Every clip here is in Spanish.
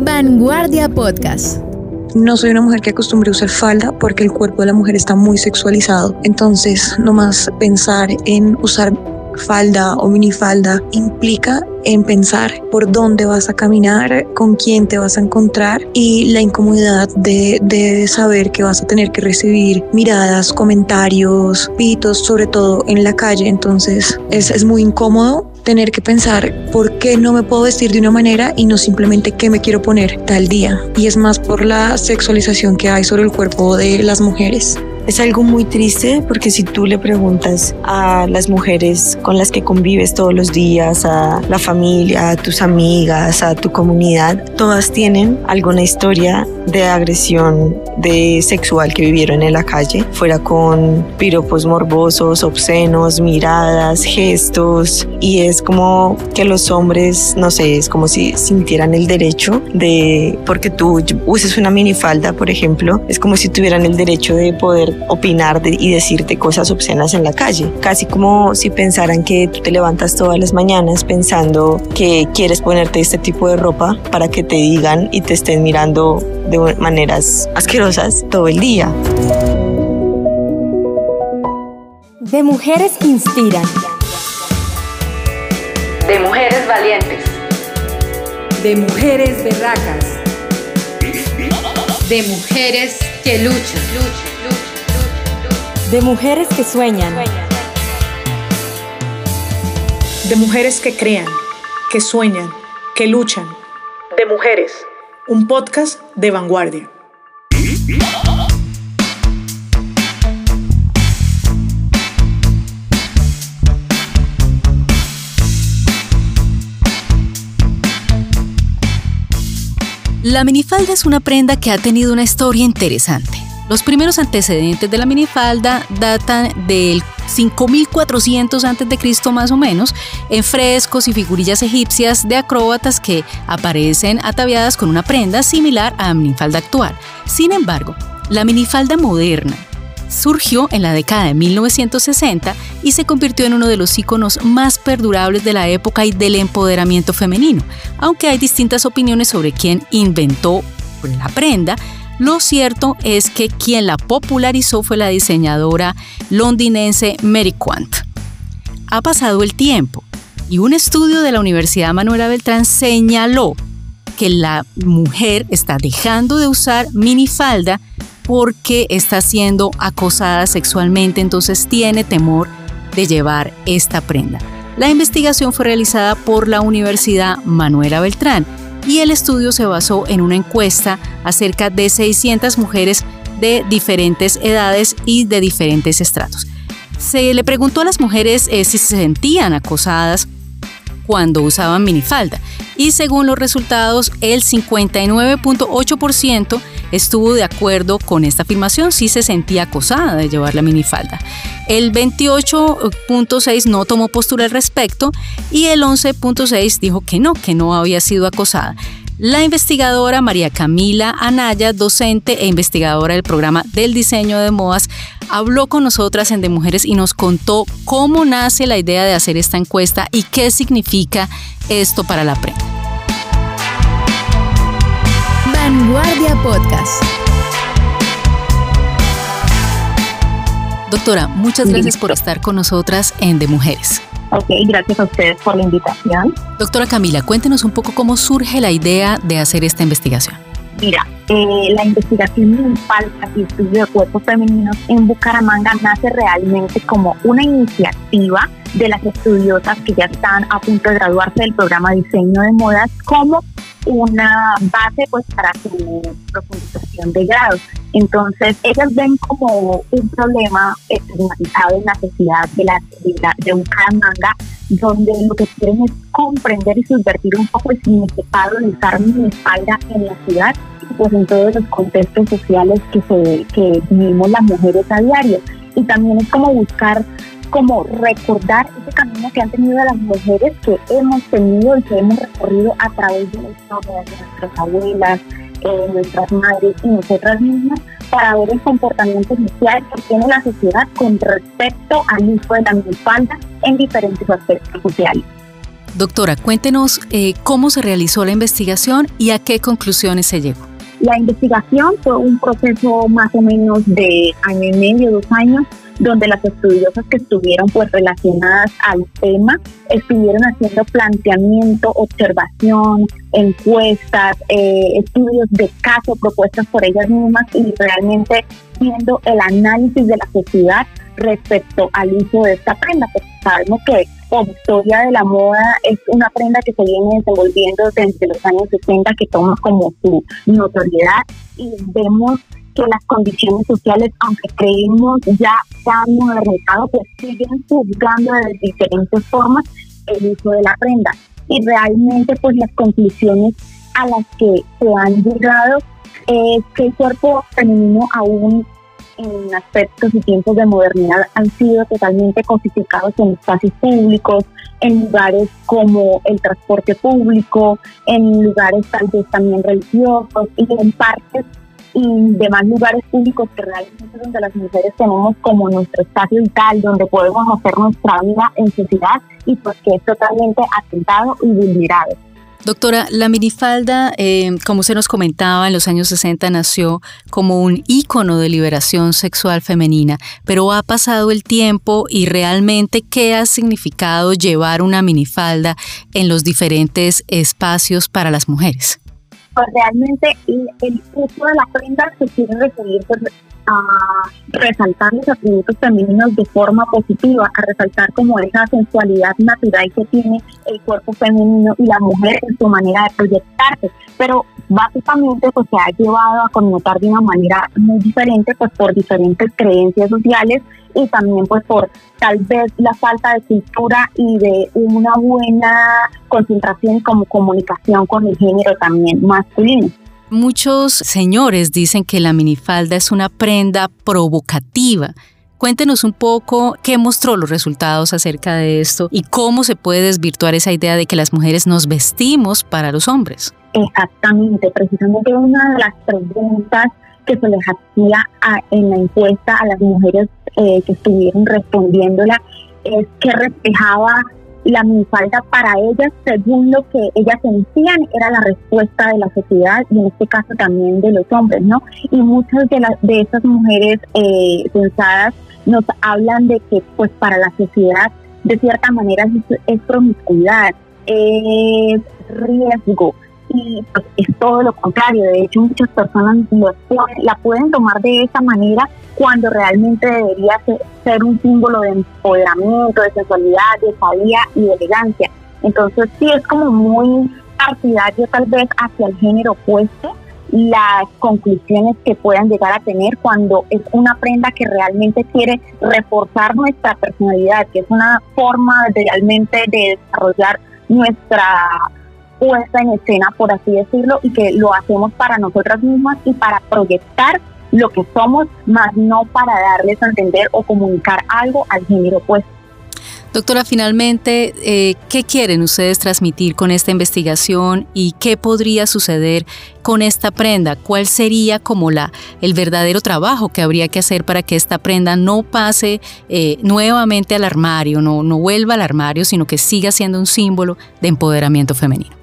Vanguardia Podcast. No soy una mujer que acostumbre a usar falda porque el cuerpo de la mujer está muy sexualizado. Entonces, no más pensar en usar falda o minifalda implica en pensar por dónde vas a caminar, con quién te vas a encontrar y la incomodidad de, de, saber que vas a tener que recibir miradas, comentarios, pitos, sobre todo en la calle. Entonces es, es muy incómodo tener que pensar por qué no me puedo vestir de una manera y no simplemente qué me quiero poner tal día. Y es más por la sexualización que hay sobre el cuerpo de las mujeres. Es algo muy triste porque si tú le preguntas a las mujeres con las que convives todos los días, a la familia, a tus amigas, a tu comunidad, todas tienen alguna historia de agresión de sexual que vivieron en la calle, fuera con piropos morbosos, obscenos, miradas, gestos. Y es como que los hombres, no sé, es como si sintieran el derecho de porque tú uses una minifalda, por ejemplo, es como si tuvieran el derecho de poder opinar y decirte cosas obscenas en la calle. Casi como si pensaran que tú te levantas todas las mañanas pensando que quieres ponerte este tipo de ropa para que te digan y te estén mirando de maneras asquerosas todo el día. De mujeres que inspiran. De mujeres valientes. De mujeres berracas. De mujeres que luchan. De mujeres que sueñan. De mujeres que crean, que sueñan, que luchan. De mujeres. Un podcast de vanguardia. La minifalda es una prenda que ha tenido una historia interesante. Los primeros antecedentes de la minifalda datan del 5400 a.C. más o menos, en frescos y figurillas egipcias de acróbatas que aparecen ataviadas con una prenda similar a la minifalda actual. Sin embargo, la minifalda moderna surgió en la década de 1960 y se convirtió en uno de los iconos más perdurables de la época y del empoderamiento femenino, aunque hay distintas opiniones sobre quién inventó la prenda, lo cierto es que quien la popularizó fue la diseñadora londinense Mary Quant. Ha pasado el tiempo y un estudio de la Universidad Manuela Beltrán señaló que la mujer está dejando de usar minifalda porque está siendo acosada sexualmente, entonces tiene temor de llevar esta prenda. La investigación fue realizada por la Universidad Manuela Beltrán y el estudio se basó en una encuesta a cerca de 600 mujeres de diferentes edades y de diferentes estratos. Se le preguntó a las mujeres eh, si se sentían acosadas cuando usaban minifalda y según los resultados el 59.8% estuvo de acuerdo con esta afirmación, sí se sentía acosada de llevar la minifalda. El 28.6 no tomó postura al respecto y el 11.6 dijo que no, que no había sido acosada. La investigadora María Camila Anaya, docente e investigadora del programa del diseño de modas, habló con nosotras en De Mujeres y nos contó cómo nace la idea de hacer esta encuesta y qué significa esto para la prensa. Vanguardia Podcast. Doctora, muchas gracias por estar con nosotras en De Mujeres. Ok, gracias a ustedes por la invitación. Doctora Camila, cuéntenos un poco cómo surge la idea de hacer esta investigación. Mira, eh, la investigación de faltas y estudio de cuerpos femeninos en Bucaramanga nace realmente como una iniciativa de las estudiosas que ya están a punto de graduarse del programa diseño de modas como una base pues para su profundización de grado. Entonces, ellas ven como un problema estigmatizado en la sociedad de, la, de, Bucaramanga, donde lo que quieren es comprender y subvertir un poco el significado de usar mi espalda en la ciudad pues en todos los contextos sociales que, se, que vivimos las mujeres a diario. Y también es como buscar como recordar ese camino que han tenido las mujeres que hemos tenido y que hemos recorrido a través de la historia de nuestras abuelas, eh, nuestras madres y nosotras mismas para ver el comportamiento social que tiene la sociedad con respecto al uso de la minifalda en diferentes aspectos sociales. Doctora, cuéntenos eh, cómo se realizó la investigación y a qué conclusiones se llegó. La investigación fue un proceso más o menos de año y medio, dos años, donde las estudiosas que estuvieron pues relacionadas al tema estuvieron haciendo planteamiento, observación, encuestas, eh, estudios de caso propuestas por ellas mismas y realmente viendo el análisis de la sociedad respecto al uso de esta prenda, porque sabemos que la historia de la moda es una prenda que se viene desenvolviendo desde los años 60, que toma como su notoriedad y vemos que las condiciones sociales, aunque creemos ya han modernizado, pues siguen juzgando de diferentes formas el uso de la prenda. Y realmente pues las conclusiones a las que se han llegado es que el cuerpo femenino aún en aspectos y tiempos de modernidad han sido totalmente cosificados en espacios públicos, en lugares como el transporte público, en lugares tal vez también religiosos y en parques y demás lugares públicos que realmente donde las mujeres tenemos como nuestro espacio vital, donde podemos hacer nuestra vida en sociedad y pues que es totalmente atentado y vulnerado. Doctora, la minifalda, eh, como se nos comentaba, en los años 60 nació como un ícono de liberación sexual femenina, pero ha pasado el tiempo y realmente, ¿qué ha significado llevar una minifalda en los diferentes espacios para las mujeres? Pues realmente el, uso de la prenda se quiere referir pues, a resaltar los atributos femeninos de forma positiva, a resaltar como esa sensualidad natural que tiene el cuerpo femenino y la mujer en su manera de proyectarse. Pero básicamente pues se ha llevado a connotar de una manera muy diferente pues por diferentes creencias sociales y también pues por tal vez la falta de cultura y de una buena concentración como comunicación con el género también masculino. Muchos señores dicen que la minifalda es una prenda provocativa. Cuéntenos un poco qué mostró los resultados acerca de esto y cómo se puede desvirtuar esa idea de que las mujeres nos vestimos para los hombres. Exactamente, precisamente una de las preguntas que se les hacía en la encuesta a las mujeres eh, que estuvieron respondiéndola es que reflejaba la minifalda para ellas, según lo que ellas sentían, era la respuesta de la sociedad y en este caso también de los hombres, ¿no? Y muchas de, las de esas mujeres eh, pensadas nos hablan de que, pues, para la sociedad, de cierta manera, es, es promiscuidad, es riesgo, y pues, es todo lo contrario. De hecho, muchas personas la pueden tomar de esa manera cuando realmente debería ser, un símbolo de empoderamiento, de sensualidad, de sabía y de elegancia. Entonces, sí es como muy partidario tal vez hacia el género opuesto las conclusiones que puedan llegar a tener cuando es una prenda que realmente quiere reforzar nuestra personalidad, que es una forma realmente de desarrollar nuestra puesta en escena, por así decirlo, y que lo hacemos para nosotras mismas y para proyectar lo que somos, más no para darles a entender o comunicar algo al género opuesto. Doctora, finalmente, eh, ¿qué quieren ustedes transmitir con esta investigación y qué podría suceder con esta prenda? ¿Cuál sería como la, el verdadero trabajo que habría que hacer para que esta prenda no pase eh, nuevamente al armario, no, no vuelva al armario, sino que siga siendo un símbolo de empoderamiento femenino?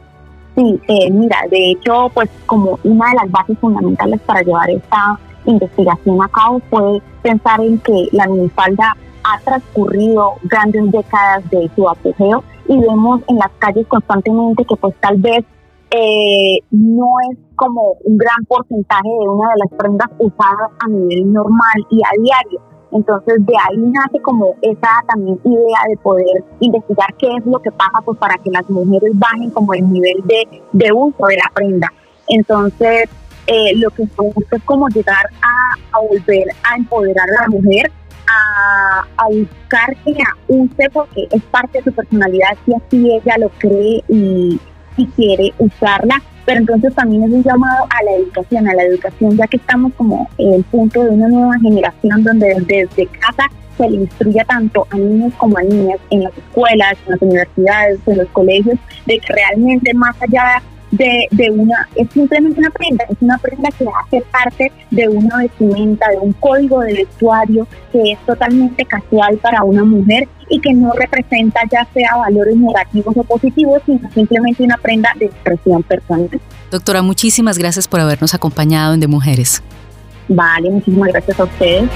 Sí, eh, mira, de hecho, pues como una de las bases fundamentales para llevar esta investigación a cabo fue pensar en que la minifalda ha transcurrido grandes décadas de su apogeo y vemos en las calles constantemente que pues tal vez eh, no es como un gran porcentaje de una de las prendas usadas a nivel normal y a diario entonces de ahí nace como esa también idea de poder investigar qué es lo que pasa pues para que las mujeres bajen como el nivel de, de uso de la prenda. Entonces eh, lo que se busca es como llegar a, volver a empoderar a la mujer, a, a, buscar que la use porque es parte de su personalidad y así ella lo cree y, y quiere usarla. Pero entonces también es un llamado a la educación, a la educación, ya que estamos como en el punto de una nueva generación donde desde casa se le instruya tanto a niños como a niñas en las escuelas, en las universidades, en los colegios, de que realmente más allá de, de una, es simplemente una prenda, es una prenda que hace parte de una vestimenta, de un código de vestuario que es totalmente casual para una mujer y que no representa ya sea valores negativos o positivos, sino simplemente una prenda de expresión personal. Doctora, muchísimas gracias por habernos acompañado en De Mujeres. Vale, muchísimas gracias a ustedes.